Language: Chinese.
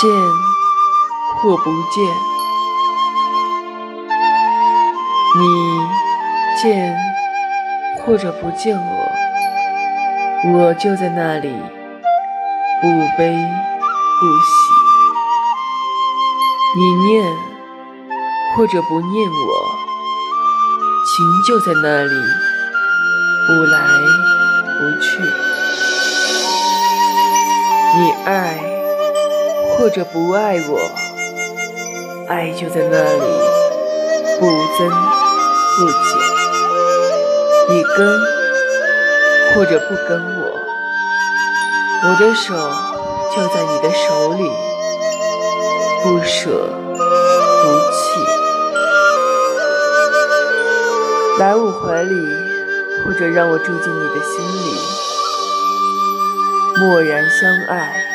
见或不见，你见或者不见我，我就在那里，不悲不喜。你念或者不念我，情就在那里，不来不去。你爱或者不爱我，爱就在那里，不增不减。你跟或者不跟我，我的手就在你的手里，不舍不弃。来我怀里，或者让我住进你的心里，默然相爱，